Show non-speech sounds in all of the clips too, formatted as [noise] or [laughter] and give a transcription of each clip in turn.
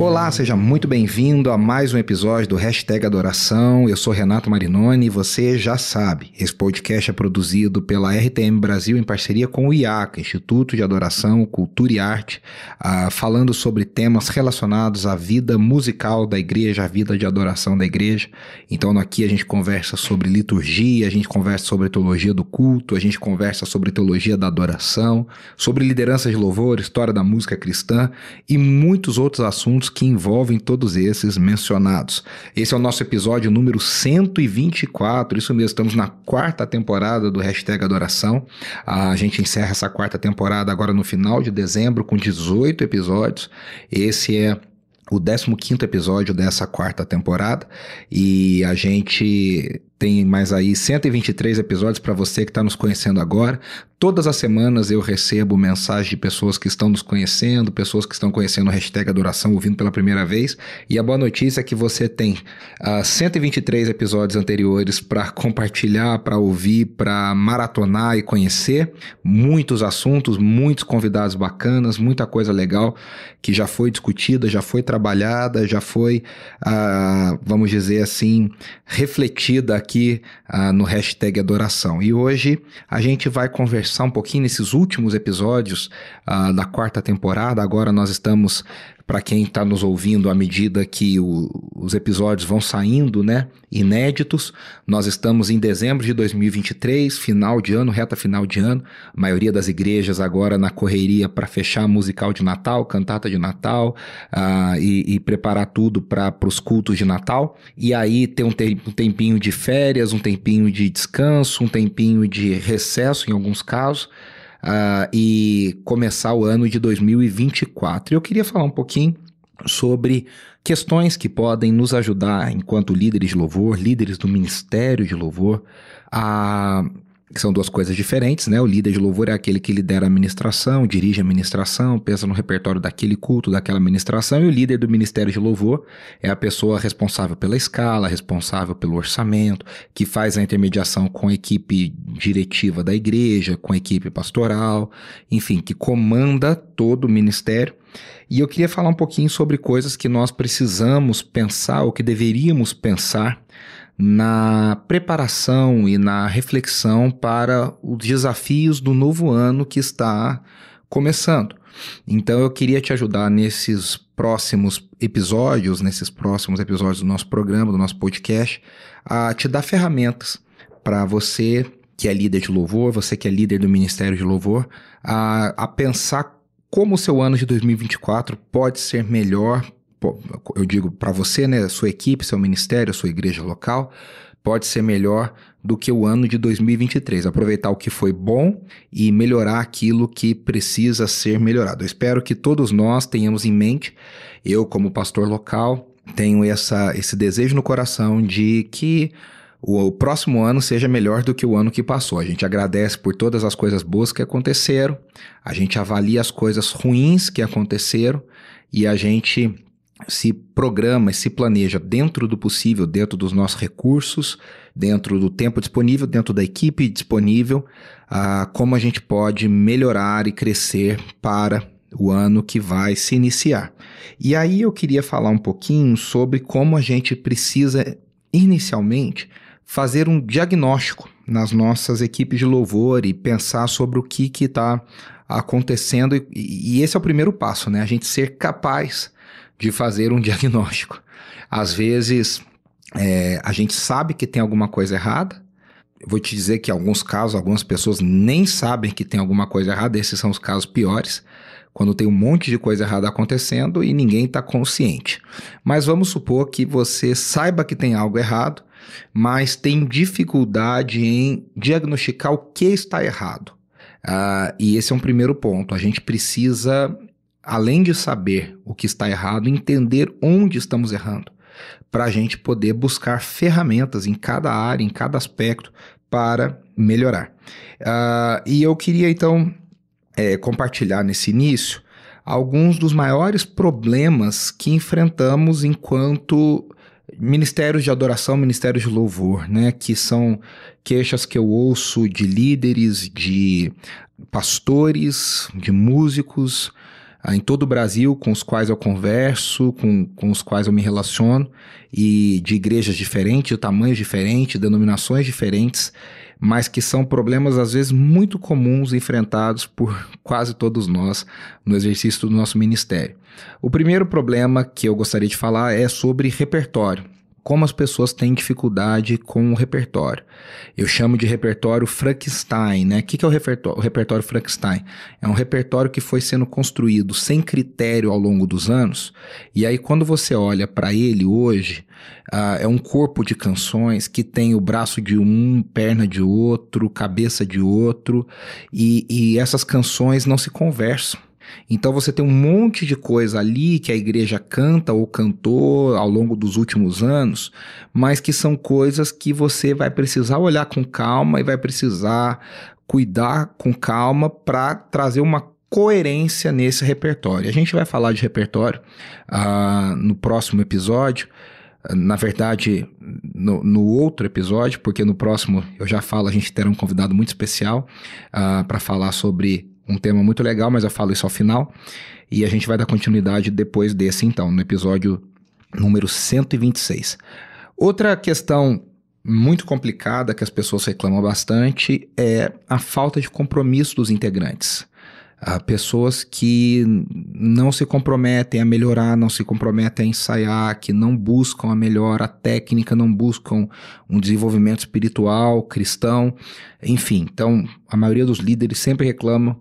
Olá, seja muito bem-vindo a mais um episódio do Hashtag Adoração. Eu sou Renato Marinoni e você já sabe, esse podcast é produzido pela RTM Brasil em parceria com o IACA, Instituto de Adoração, Cultura e Arte, uh, falando sobre temas relacionados à vida musical da igreja, à vida de adoração da igreja. Então aqui a gente conversa sobre liturgia, a gente conversa sobre teologia do culto, a gente conversa sobre teologia da adoração, sobre liderança de louvor, história da música cristã e muitos outros assuntos que envolvem todos esses mencionados. Esse é o nosso episódio número 124, isso mesmo, estamos na quarta temporada do Hashtag Adoração. A gente encerra essa quarta temporada agora no final de dezembro com 18 episódios. Esse é o 15 episódio dessa quarta temporada e a gente tem mais aí 123 episódios para você que está nos conhecendo agora. Todas as semanas eu recebo mensagens de pessoas que estão nos conhecendo, pessoas que estão conhecendo o hashtag Adoração, ouvindo pela primeira vez. E a boa notícia é que você tem uh, ah, 123 episódios anteriores para compartilhar, para ouvir, para maratonar e conhecer. Muitos assuntos, muitos convidados bacanas, muita coisa legal que já foi discutida, já foi trabalhada, já foi, uh, vamos dizer assim, refletida aqui aqui uh, no hashtag Adoração. E hoje a gente vai conversar um pouquinho nesses últimos episódios uh, da quarta temporada. Agora nós estamos para quem está nos ouvindo à medida que o, os episódios vão saindo, né, inéditos. Nós estamos em dezembro de 2023, final de ano, reta final de ano. A maioria das igrejas agora na correria para fechar musical de Natal, cantata de Natal uh, e, e, preparar tudo para os cultos de Natal. E aí tem um, te um tempinho de férias, um tempinho de descanso, um tempinho de recesso em alguns casos uh, e começar o ano de 2024. Eu queria falar um pouquinho sobre questões que podem nos ajudar enquanto líderes de louvor, líderes do ministério de louvor, a que são duas coisas diferentes, né? O líder de louvor é aquele que lidera a administração, dirige a administração, pensa no repertório daquele culto, daquela administração, e o líder do ministério de louvor é a pessoa responsável pela escala, responsável pelo orçamento, que faz a intermediação com a equipe diretiva da igreja, com a equipe pastoral, enfim, que comanda todo o ministério. E eu queria falar um pouquinho sobre coisas que nós precisamos pensar, ou que deveríamos pensar na preparação e na reflexão para os desafios do novo ano que está começando. Então eu queria te ajudar nesses próximos episódios, nesses próximos episódios do nosso programa, do nosso podcast, a te dar ferramentas para você que é líder de louvor, você que é líder do Ministério de Louvor, a, a pensar como o seu ano de 2024 pode ser melhor eu digo para você, né, sua equipe, seu ministério, sua igreja local, pode ser melhor do que o ano de 2023. Aproveitar o que foi bom e melhorar aquilo que precisa ser melhorado. Eu espero que todos nós tenhamos em mente, eu como pastor local, tenho essa, esse desejo no coração de que o próximo ano seja melhor do que o ano que passou. A gente agradece por todas as coisas boas que aconteceram, a gente avalia as coisas ruins que aconteceram e a gente se programa e se planeja dentro do possível, dentro dos nossos recursos, dentro do tempo disponível, dentro da equipe disponível, uh, como a gente pode melhorar e crescer para o ano que vai se iniciar. E aí eu queria falar um pouquinho sobre como a gente precisa, inicialmente, fazer um diagnóstico nas nossas equipes de louvor e pensar sobre o que está acontecendo. E, e esse é o primeiro passo, né? A gente ser capaz de fazer um [laughs] diagnóstico. Às vezes, é, a gente sabe que tem alguma coisa errada. Eu vou te dizer que em alguns casos, algumas pessoas nem sabem que tem alguma coisa errada. Esses são os casos piores, quando tem um monte de coisa errada acontecendo e ninguém está consciente. Mas vamos supor que você saiba que tem algo errado, mas tem dificuldade em diagnosticar o que está errado. Uh, e esse é um primeiro ponto. A gente precisa além de saber o que está errado, entender onde estamos errando, para a gente poder buscar ferramentas em cada área, em cada aspecto, para melhorar. Uh, e eu queria então é, compartilhar nesse início alguns dos maiores problemas que enfrentamos enquanto ministérios de adoração, ministérios de louvor, né? Que são queixas que eu ouço de líderes, de pastores, de músicos em todo o Brasil com os quais eu converso, com, com os quais eu me relaciono, e de igrejas diferentes, de tamanhos diferentes, denominações diferentes, mas que são problemas às vezes muito comuns enfrentados por [laughs] quase todos nós no exercício do nosso ministério. O primeiro problema que eu gostaria de falar é sobre repertório como as pessoas têm dificuldade com o repertório. Eu chamo de repertório Frankenstein, né? O que é o repertório, o repertório Frankenstein? É um repertório que foi sendo construído sem critério ao longo dos anos, e aí quando você olha para ele hoje, uh, é um corpo de canções que tem o braço de um, perna de outro, cabeça de outro, e, e essas canções não se conversam. Então você tem um monte de coisa ali que a igreja canta ou cantou ao longo dos últimos anos, mas que são coisas que você vai precisar olhar com calma e vai precisar cuidar com calma para trazer uma coerência nesse repertório. A gente vai falar de repertório uh, no próximo episódio. Na verdade, no, no, outro episódio, porque no próximo eu já falo, a gente terá um convidado muito especial uh, para falar sobre um tema muito legal, mas eu falo isso ao final. E a gente vai dar continuidade depois desse, então, no episódio número 126. Outra questão muito complicada que as pessoas reclamam bastante é a falta de compromisso dos integrantes. Há pessoas que não se comprometem a melhorar, não se comprometem a ensaiar, que não buscam a melhora técnica, não buscam um desenvolvimento espiritual, cristão, enfim. Então, a maioria dos líderes sempre reclamam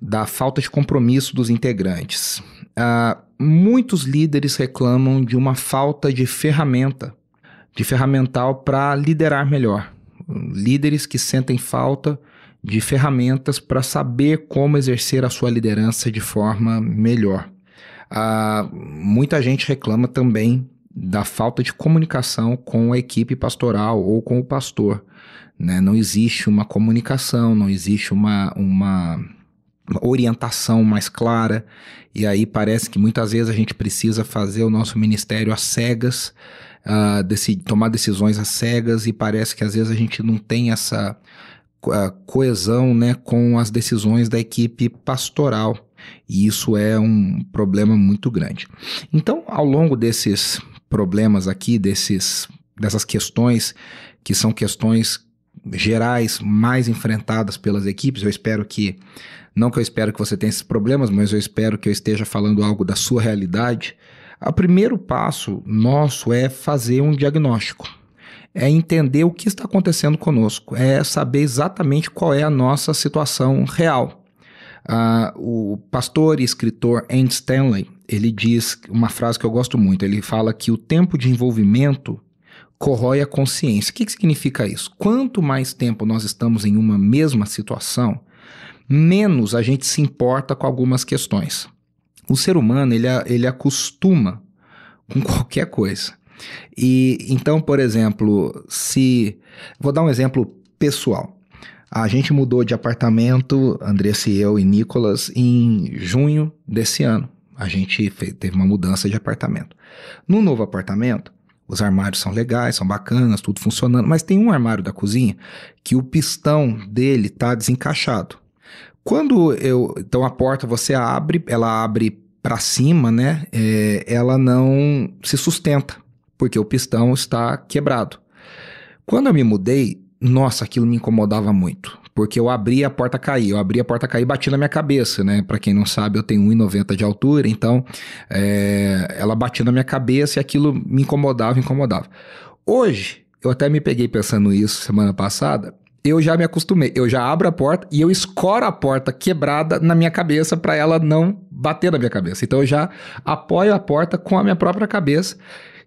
da falta de compromisso dos integrantes. Uh, muitos líderes reclamam de uma falta de ferramenta, de ferramental para liderar melhor. Líderes que sentem falta de ferramentas para saber como exercer a sua liderança de forma melhor. Uh, muita gente reclama também da falta de comunicação com a equipe pastoral ou com o pastor. Né? Não existe uma comunicação, não existe uma, uma orientação mais clara. E aí parece que muitas vezes a gente precisa fazer o nosso ministério às cegas, uh, tomar decisões às cegas, e parece que às vezes a gente não tem essa uh, coesão né, com as decisões da equipe pastoral. E isso é um problema muito grande. Então, ao longo desses problemas aqui, desses, dessas questões, que são questões gerais mais enfrentadas pelas equipes, eu espero que não que eu espero que você tenha esses problemas, mas eu espero que eu esteja falando algo da sua realidade. O primeiro passo nosso é fazer um diagnóstico. É entender o que está acontecendo conosco, é saber exatamente qual é a nossa situação real. Uh, o pastor e escritor Andy Stanley, ele diz uma frase que eu gosto muito, ele fala que o tempo de envolvimento corrói a consciência. O que, que significa isso? Quanto mais tempo nós estamos em uma mesma situação, menos a gente se importa com algumas questões. O ser humano, ele, ele acostuma com [laughs] qualquer coisa. E então, por exemplo, se. Vou dar um exemplo pessoal. A gente mudou de apartamento, Andressa e eu e Nicolas, em junho desse ano. A gente fez, teve uma mudança de apartamento. No novo apartamento, os armários são legais, são bacanas, tudo funcionando, mas tem um armário da cozinha que o pistão dele tá desencaixado. Quando eu. Então a porta você abre, ela abre para cima, né? É, ela não se sustenta, porque o pistão está quebrado. Quando eu me mudei, nossa, aquilo me incomodava muito. Porque eu abri a porta cair, eu abri a porta cair e bati na minha cabeça, né? Para quem não sabe, eu tenho 1,90 de altura, então é, ela batia na minha cabeça e aquilo me incomodava, incomodava. Hoje, eu até me peguei pensando isso semana passada, eu já me acostumei. Eu já abro a porta e eu escoro a porta quebrada na minha cabeça para ela não bater na minha cabeça. Então eu já apoio a porta com a minha própria cabeça,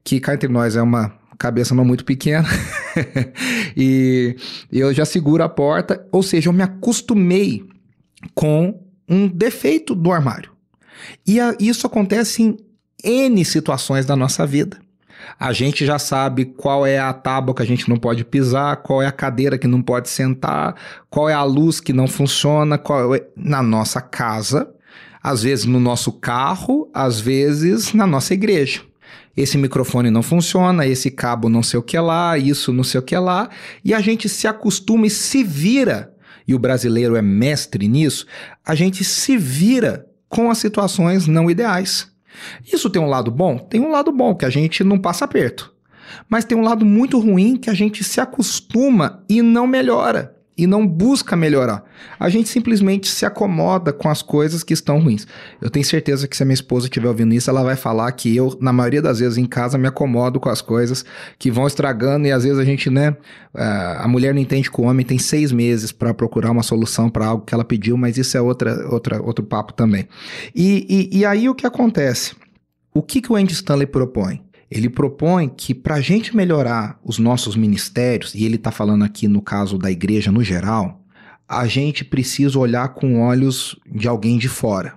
que cá entre nós é uma cabeça não muito pequena. [laughs] e eu já seguro a porta, ou seja, eu me acostumei com um defeito do armário. E a, isso acontece em N situações da nossa vida a gente já sabe qual é a tábua que a gente não pode pisar, qual é a cadeira que não pode sentar, qual é a luz que não funciona, qual é... na nossa casa Às vezes no nosso carro, às vezes na nossa igreja. Esse microfone não funciona, esse cabo não sei o que lá, isso não sei o que lá, e a gente se acostuma e se vira, e o brasileiro é mestre nisso, a gente se vira com as situações não ideais. Isso tem um lado bom? Tem um lado bom, que a gente não passa aperto. Mas tem um lado muito ruim que a gente se acostuma e não melhora e não busca melhorar. A gente simplesmente se acomoda com as coisas que estão ruins. Eu tenho certeza que se a minha esposa estiver ouvindo isso, ela vai falar que eu, na maioria das vezes em casa, me acomodo com as coisas que vão estragando e às vezes a gente, né, é, a mulher não entende que o homem tem seis meses para procurar uma solução para algo que ela pediu, mas isso é outra, outra, outro papo também. E, e, e aí o que acontece? O que, que o Andy Stanley propõe? Ele propõe que para a gente melhorar os nossos ministérios, e ele está falando aqui no caso da igreja no geral, a gente precisa olhar com olhos de alguém de fora.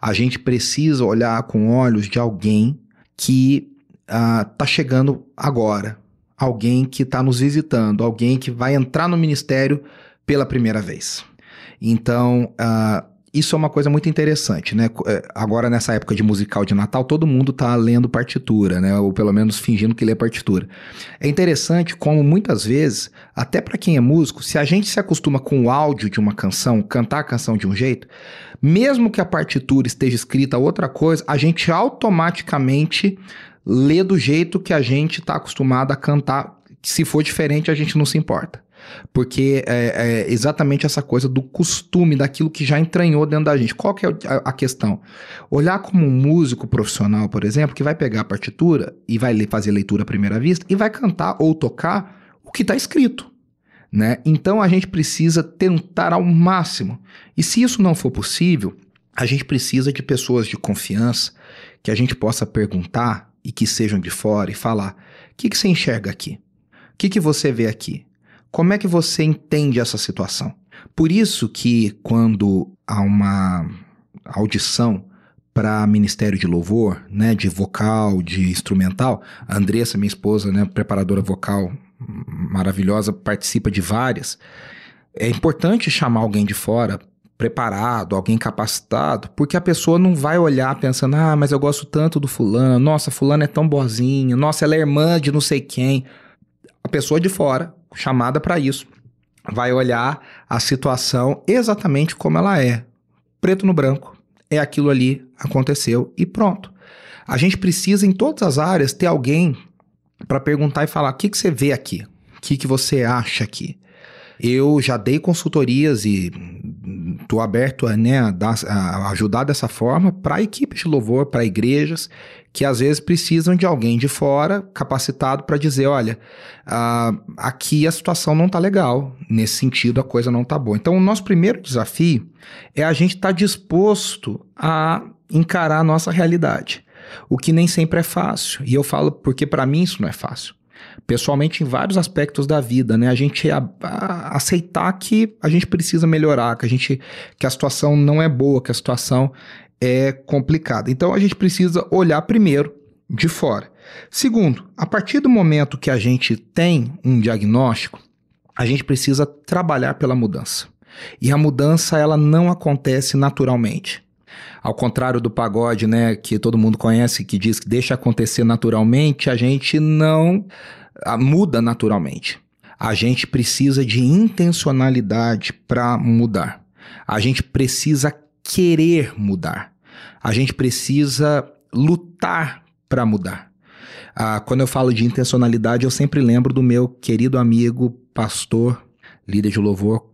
A gente precisa olhar com olhos de alguém que está uh, chegando agora, alguém que está nos visitando, alguém que vai entrar no ministério pela primeira vez. Então, uh, isso é uma coisa muito interessante, né? É, agora, nessa época de musical de Natal, todo mundo tá lendo partitura, né? Ou pelo menos fingindo que lê partitura. É interessante como muitas vezes, até para quem é músico, se a gente se acostuma com o áudio de uma canção, cantar a canção de um jeito, mesmo que a partitura esteja escrita outra coisa, a gente automaticamente lê do jeito que a gente está acostumado a cantar. Se for diferente, a gente não se importa. Porque é, é, exatamente essa coisa do costume, daquilo que já entranhou dentro da gente. Qual que é a, questão? Olhar como um músico profissional, por exemplo, que vai pegar a partitura e vai fazer leitura à primeira vista e vai cantar ou tocar o que está escrito. Né? Então a gente precisa tentar ao máximo. E se isso não for possível, a gente precisa de pessoas de confiança que a gente possa perguntar e que sejam de fora e falar: o que, que você enxerga aqui? O que, que você vê aqui? Como é que você entende essa situação? Por isso que quando há uma audição para ministério de louvor, né, de vocal, de instrumental, a Andressa, minha esposa, né, preparadora vocal maravilhosa, participa de várias. É importante chamar alguém de fora preparado, alguém capacitado, porque a pessoa não vai olhar pensando: "Ah, mas eu gosto tanto do fulano, nossa, fulano é tão boazinha, nossa, ela é irmã de não sei quem". A pessoa de fora chamada para isso. Vai olhar a situação exatamente como ela é. Preto no branco. É aquilo ali, aconteceu e pronto. A gente precisa, em todas as áreas, ter alguém para perguntar e falar: o que, que você vê aqui? O que, que você acha aqui? Eu já dei consultorias e estou aberto a, né, a, dar, a ajudar dessa forma para equipes de louvor, para igrejas que às vezes precisam de alguém de fora capacitado para dizer, olha, uh, aqui a situação não está legal, nesse sentido a coisa não está boa. Então o nosso primeiro desafio é a gente estar tá disposto a encarar a nossa realidade, o que nem sempre é fácil. E eu falo porque para mim isso não é fácil pessoalmente em vários aspectos da vida, né? A gente a, a, aceitar que a gente precisa melhorar, que a gente que a situação não é boa, que a situação é complicada. Então a gente precisa olhar primeiro de fora. Segundo, a partir do momento que a gente tem um diagnóstico, a gente precisa trabalhar pela mudança. E a mudança ela não acontece naturalmente. Ao contrário do pagode, né, que todo mundo conhece, que diz que deixa acontecer naturalmente, a gente não a, muda naturalmente. A gente precisa de intencionalidade para mudar. A gente precisa querer mudar. A gente precisa lutar para mudar. Ah, quando eu falo de intencionalidade, eu sempre lembro do meu querido amigo, pastor, líder de louvor,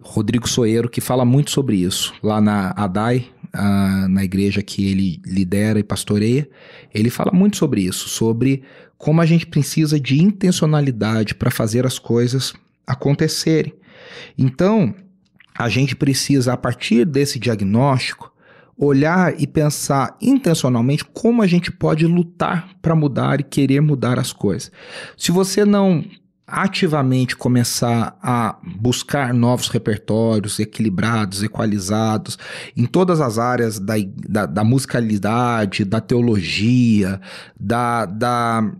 Rodrigo Soeiro, que fala muito sobre isso. Lá na ADAI, ah, na igreja que ele lidera e pastoreia, ele fala muito sobre isso, sobre como a gente precisa de intencionalidade para fazer as coisas acontecerem. Então, a gente precisa, a partir desse diagnóstico, olhar e pensar intencionalmente como a gente pode lutar para mudar e querer mudar as coisas. Se você não ativamente começar a buscar novos repertórios equilibrados, equalizados, em todas as áreas da, da, da musicalidade, da teologia, da, da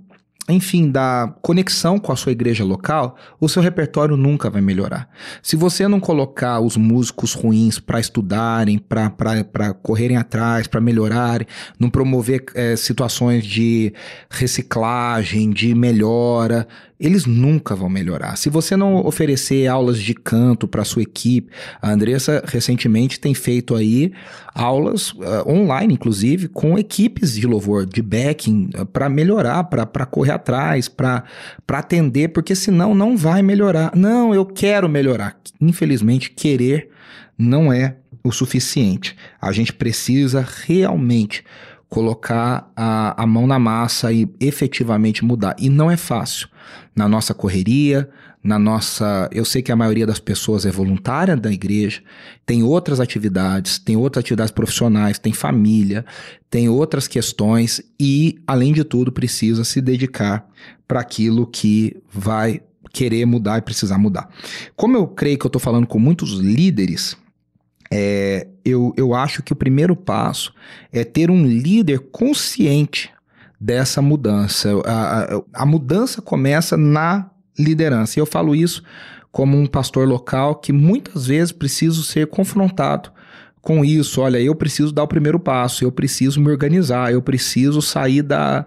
enfim, da conexão com a sua igreja local, o seu repertório nunca vai melhorar. Se você não colocar os músicos ruins para estudarem, para correrem atrás, para melhorarem, não promover é, situações de reciclagem, de melhora, eles nunca vão melhorar. Se você não oferecer aulas de canto para sua equipe, a Andressa recentemente tem feito aí aulas uh, online, inclusive, com equipes de louvor, de backing, uh, para melhorar, para correr atrás, para atender, porque senão não vai melhorar. Não, eu quero melhorar. Infelizmente, querer não é o suficiente. A gente precisa realmente colocar a, a mão na massa e efetivamente mudar. E não é fácil. Na nossa correria, na nossa. Eu sei que a maioria das pessoas é voluntária da igreja, tem outras atividades, tem outras atividades profissionais, tem família, tem outras questões e, além de tudo, precisa se dedicar para aquilo que vai querer mudar e precisar mudar. Como eu creio que eu estou falando com muitos líderes, é, eu, eu acho que o primeiro passo é ter um líder consciente dessa mudança. A, a, a mudança começa na liderança. E eu falo isso como um pastor local que muitas vezes preciso ser confrontado com isso. Olha, eu preciso dar o primeiro passo, eu preciso me organizar, eu preciso sair da,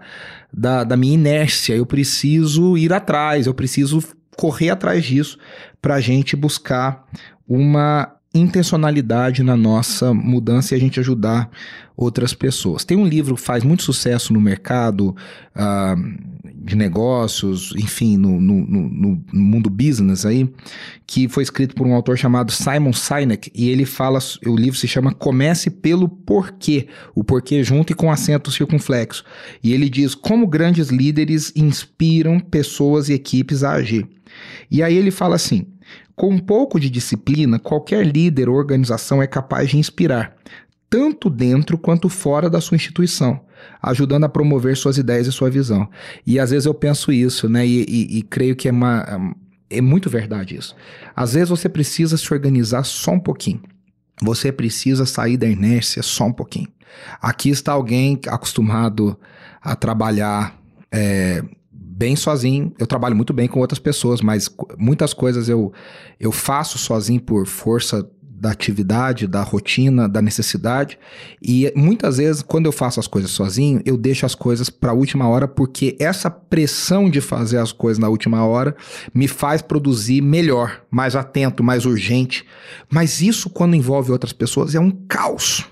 da, da minha inércia, eu preciso ir atrás, eu preciso correr atrás disso para a gente buscar uma intencionalidade na nossa mudança e a gente ajudar outras pessoas. Tem um livro que faz muito sucesso no mercado uh, de negócios, enfim, no, no, no, no, mundo business aí, que foi escrito por um autor chamado Simon Sinek e ele fala, o livro se chama Comece pelo Porquê, o porquê junto e com acento circunflexo. E ele diz como grandes líderes inspiram pessoas e equipes a agir. E aí ele fala assim: com um pouco de disciplina, qualquer líder ou organização é capaz de inspirar, tanto dentro quanto fora da sua instituição, ajudando a promover suas ideias e sua visão. E às vezes eu penso isso, né? E, e, e creio que é, uma, é muito verdade isso. Às vezes você precisa se organizar só um pouquinho. Você precisa sair da inércia só um pouquinho. Aqui está alguém acostumado a trabalhar é, bem sozinho. Eu trabalho muito bem com outras pessoas, mas muitas coisas eu, eu faço sozinho por força da atividade, da rotina, da necessidade. E muitas vezes, quando eu faço as coisas sozinho, eu deixo as coisas para a última hora, porque essa pressão de fazer as coisas na última hora me faz produzir melhor, mais atento, mais urgente. Mas isso, quando envolve outras pessoas, é um caos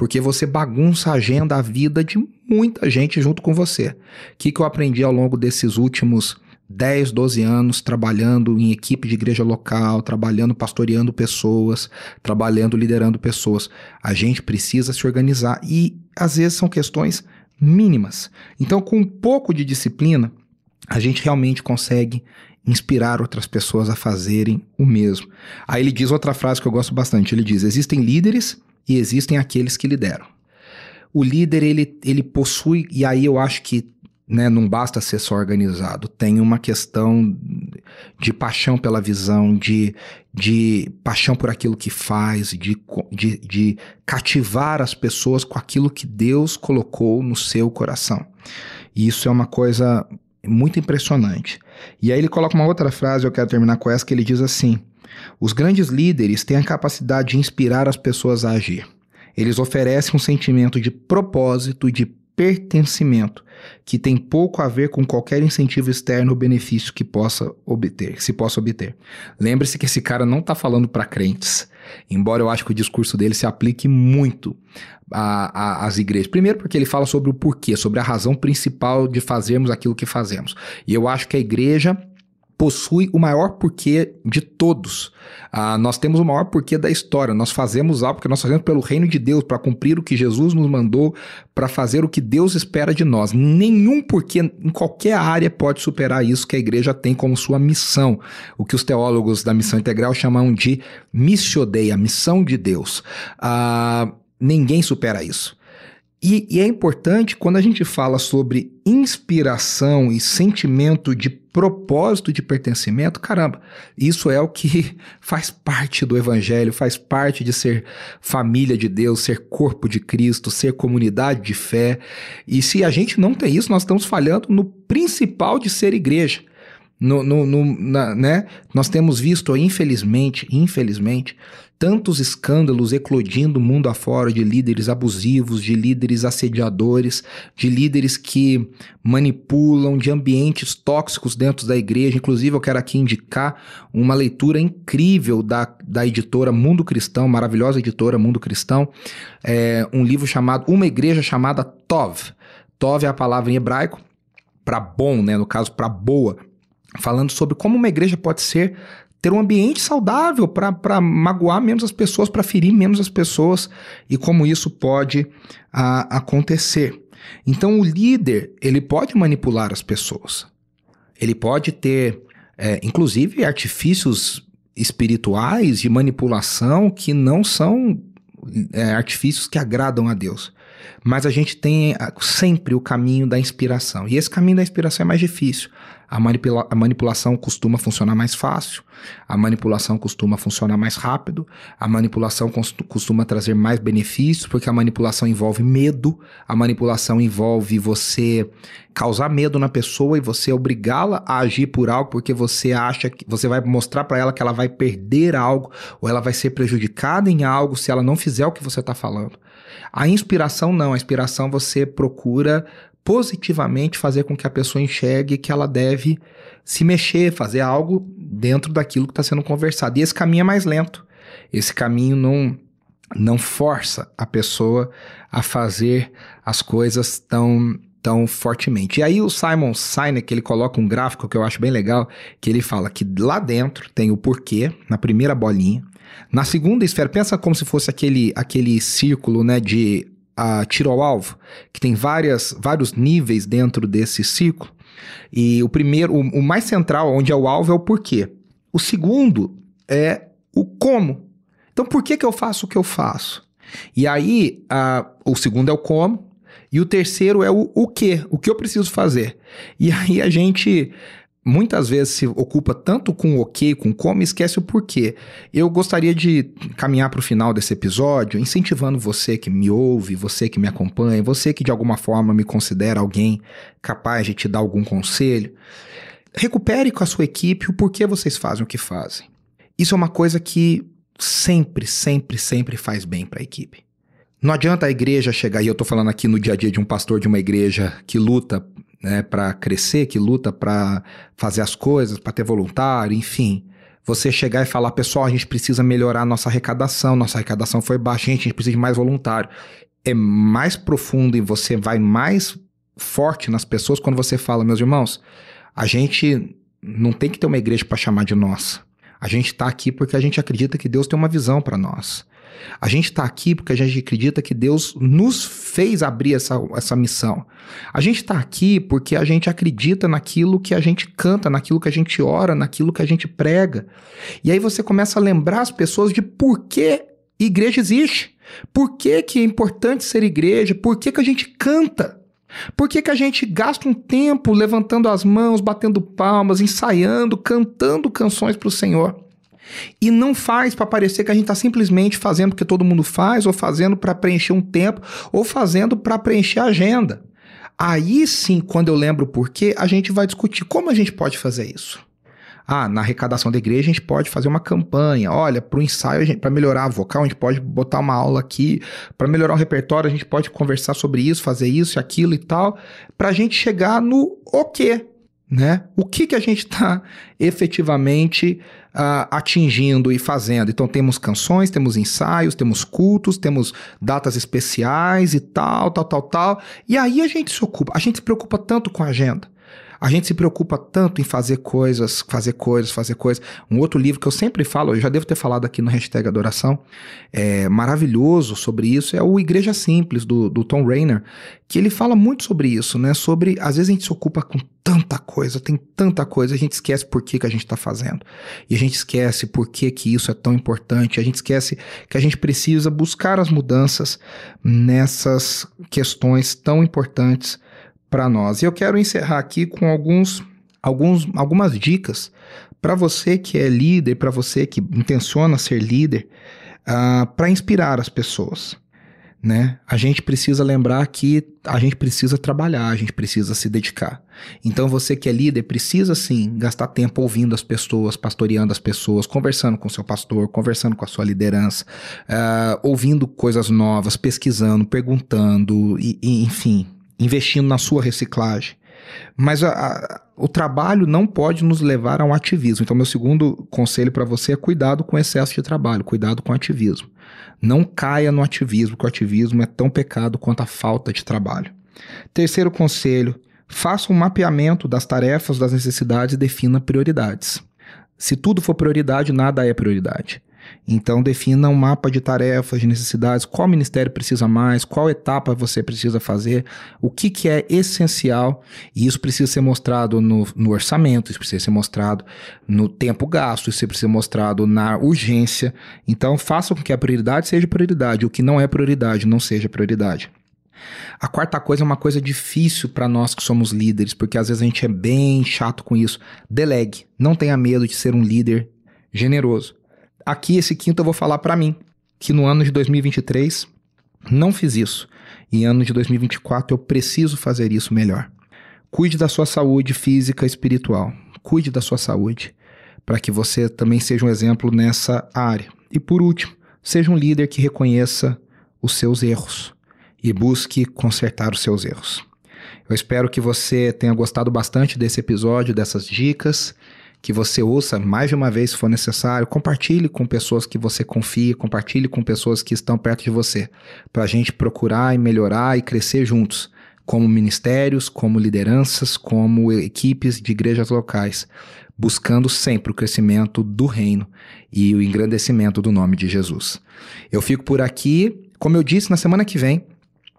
porque você bagunça a agenda, a vida de muita gente junto com você. O que, que eu aprendi ao longo desses últimos 10, 12 anos trabalhando em equipe de igreja local, trabalhando pastoreando pessoas, trabalhando liderando pessoas. A gente precisa se organizar e às vezes são questões mínimas. Então, com um pouco de disciplina, a gente realmente consegue inspirar outras pessoas a fazerem o mesmo. Aí ele diz outra frase que eu gosto bastante. Ele diz: existem líderes e existem aqueles que lideram. O líder, ele, ele possui, e aí eu acho que né, não basta ser só organizado, tem uma questão de paixão pela visão, de, de paixão por aquilo que faz, de, de, de cativar as pessoas com aquilo que Deus colocou no seu coração. E isso é uma coisa muito impressionante. E aí ele coloca uma outra frase, eu quero terminar com essa, que ele diz assim: os grandes líderes têm a capacidade de inspirar as pessoas a agir. Eles oferecem um sentimento de propósito e de pertencimento que tem pouco a ver com qualquer incentivo externo ou benefício que possa obter, que se possa obter. Lembre-se que esse cara não está falando para crentes, embora eu acho que o discurso dele se aplique muito às igrejas. Primeiro porque ele fala sobre o porquê, sobre a razão principal de fazermos aquilo que fazemos. E eu acho que a igreja possui o maior porquê de todos. Ah, nós temos o maior porquê da história. Nós fazemos algo que nós fazemos pelo reino de Deus, para cumprir o que Jesus nos mandou, para fazer o que Deus espera de nós. Nenhum porquê em qualquer área pode superar isso que a igreja tem como sua missão. O que os teólogos da missão integral chamam de missiodeia, missão de Deus. Ah, ninguém supera isso. E, e, é importante quando a gente fala sobre inspiração e sentimento de propósito de pertencimento, caramba, isso é o que [laughs] faz parte do evangelho, faz parte de ser família de Deus, ser corpo de Cristo, ser comunidade de fé. E se a gente não tem isso, nós estamos falhando no principal de ser igreja. No, no, no na, né? Nós temos visto, infelizmente, infelizmente, tantos escândalos eclodindo mundo afora de líderes abusivos, de líderes assediadores, de líderes que manipulam, de ambientes tóxicos dentro da igreja. Inclusive, eu quero aqui indicar uma leitura incrível da, da editora Mundo Cristão, maravilhosa editora Mundo Cristão, é, um livro chamado Uma Igreja Chamada Tov. Tov é a palavra em hebraico para bom, né? No caso, para boa falando sobre como uma igreja pode ser ter um ambiente saudável para magoar menos as pessoas, para ferir menos as pessoas e como isso pode a, acontecer. Então, o líder ele pode manipular as pessoas, ele pode ter, é, inclusive, artifícios espirituais de manipulação que não são é, artifícios que agradam a Deus. Mas a gente tem sempre o caminho da inspiração. E esse caminho da inspiração é mais difícil. A, manipula a manipulação costuma funcionar mais fácil, a manipulação costuma funcionar mais rápido, a manipulação costuma trazer mais benefícios, porque a manipulação envolve medo, a manipulação envolve você causar medo na pessoa e você obrigá-la a agir por algo porque você acha que você vai mostrar para ela que ela vai perder algo ou ela vai ser prejudicada em algo se ela não fizer o que você está falando. A inspiração não, a inspiração você procura positivamente fazer com que a pessoa enxergue que ela deve se mexer, fazer algo dentro daquilo que está sendo conversado. E esse caminho é mais lento. Esse caminho não, não força a pessoa a fazer as coisas tão tão fortemente. E aí o Simon Sinek, ele coloca um gráfico que eu acho bem legal, que ele fala que lá dentro tem o porquê, na primeira bolinha. Na segunda esfera, pensa como se fosse aquele, aquele círculo né, de a tiro ao alvo, que tem várias, vários níveis dentro desse ciclo. E o primeiro, o, o mais central, onde é o alvo, é o porquê. O segundo é o como. Então, por que, que eu faço o que eu faço? E aí, a, o segundo é o como, e o terceiro é o o que, o que eu preciso fazer. E aí a gente muitas vezes se ocupa tanto com o ok, com como, esquece o porquê. Eu gostaria de caminhar para o final desse episódio, incentivando você que me ouve, você que me acompanha, você que de alguma forma me considera alguém capaz de te dar algum conselho. Recupere com a sua equipe o porquê vocês fazem o que fazem. Isso é uma coisa que sempre, sempre, sempre faz bem para a equipe. Não adianta a igreja chegar, e eu estou falando aqui no dia a dia de um pastor de uma igreja que luta né, para crescer, que luta para fazer as coisas, para ter voluntário, enfim. Você chegar e falar, pessoal, a gente precisa melhorar nossa arrecadação, nossa arrecadação foi baixa, a gente precisa de mais voluntário. É mais profundo e você vai mais forte nas pessoas quando você fala, meus irmãos, a gente não tem que ter uma igreja para chamar de nossa. A gente está aqui porque a gente acredita que Deus tem uma visão para nós. A gente está aqui porque a gente acredita que Deus nos fez abrir essa, essa missão. A gente está aqui porque a gente acredita naquilo que a gente canta, naquilo que a gente ora, naquilo que a gente prega. E aí você começa a lembrar as pessoas de por que igreja existe. Por que, que é importante ser igreja? Por que, que a gente canta? Por que, que a gente gasta um tempo levantando as mãos, batendo palmas, ensaiando, cantando canções para o Senhor? E não faz para parecer que a gente está simplesmente fazendo porque todo mundo faz, ou fazendo para preencher um tempo, ou fazendo para preencher a agenda. Aí sim, quando eu lembro o porquê, a gente vai discutir como a gente pode fazer isso. Ah, na arrecadação da igreja a gente pode fazer uma campanha. Olha, para o ensaio, para melhorar a vocal, a gente pode botar uma aula aqui. Para melhorar o repertório, a gente pode conversar sobre isso, fazer isso aquilo e tal. Para a gente chegar no o quê, né? O que, que a gente está efetivamente uh, atingindo e fazendo. Então temos canções, temos ensaios, temos cultos, temos datas especiais e tal, tal, tal, tal. E aí a gente se ocupa, a gente se preocupa tanto com a agenda. A gente se preocupa tanto em fazer coisas, fazer coisas, fazer coisas. Um outro livro que eu sempre falo, eu já devo ter falado aqui no hashtag Adoração, é maravilhoso sobre isso, é o Igreja Simples, do, do Tom Rainer, que ele fala muito sobre isso, né? Sobre, às vezes a gente se ocupa com tanta coisa, tem tanta coisa, a gente esquece por que, que a gente está fazendo. E a gente esquece por que, que isso é tão importante, a gente esquece que a gente precisa buscar as mudanças nessas questões tão importantes para nós. E eu quero encerrar aqui com alguns, alguns, algumas dicas para você que é líder, para você que intenciona ser líder, uh, ah, para inspirar as pessoas. Né? A gente precisa lembrar que a gente precisa trabalhar, a gente precisa se dedicar. Então você que é líder precisa sim gastar tempo ouvindo as pessoas, pastoreando as pessoas, conversando com seu pastor, conversando com a sua liderança, uh, ouvindo coisas novas, pesquisando, perguntando, e, e enfim, investindo na sua reciclagem. Mas a, a, o trabalho não pode nos levar a um ativismo. Então, meu segundo conselho para você é cuidado com o excesso de trabalho, cuidado com o ativismo. Não caia no ativismo, porque o ativismo é tão pecado quanto a falta de trabalho. Terceiro conselho: faça um mapeamento das tarefas, das necessidades e defina prioridades. Se tudo for prioridade, nada é prioridade. Então, defina um mapa de tarefas, de necessidades, qual ministério precisa mais, qual etapa você precisa fazer, o que, que é essencial, e isso precisa ser mostrado no, no orçamento, isso precisa ser mostrado no tempo gasto, isso precisa ser mostrado na urgência. Então, faça com que a prioridade seja prioridade, o que não é prioridade não seja prioridade. A quarta coisa é uma coisa difícil para nós que somos líderes, porque às vezes a gente é bem chato com isso. Delegue. Não tenha medo de ser um líder generoso. Aqui, esse quinto, eu vou falar para mim, que no ano de 2023 não fiz isso. E ano de 2024 eu preciso fazer isso melhor. Cuide da sua saúde física e espiritual. Cuide da sua saúde, para que você também seja um exemplo nessa área. E por último, seja um líder que reconheça os seus erros e busque consertar os seus erros. Eu espero que você tenha gostado bastante desse episódio, dessas dicas que você ouça mais de uma vez se for necessário. Compartilhe com pessoas que você confia, compartilhe com pessoas que estão perto de você, para a gente procurar e melhorar e crescer juntos, como ministérios, como lideranças, como equipes de igrejas locais, buscando sempre o crescimento do reino e o engrandecimento do nome de Jesus. Eu fico por aqui. Como eu disse, na semana que vem,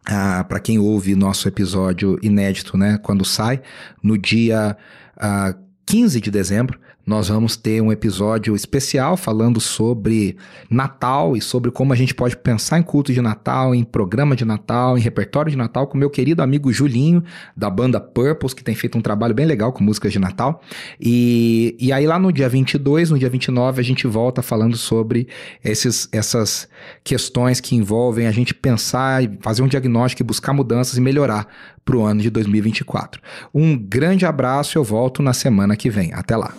ah, para quem ouve nosso episódio inédito, né, quando sai, no dia ah, 15 de dezembro, nós vamos ter um episódio especial falando sobre Natal e sobre como a gente pode pensar em culto de Natal, em programa de Natal, em repertório de Natal, com meu querido amigo Julinho, da banda Purples, que tem feito um trabalho bem legal com músicas de Natal. E, e aí, lá no dia 22, no dia 29, a gente volta falando sobre esses, essas questões que envolvem a gente pensar fazer um diagnóstico e buscar mudanças e melhorar para o ano de 2024. Um grande abraço, eu volto na semana que vem. Até lá.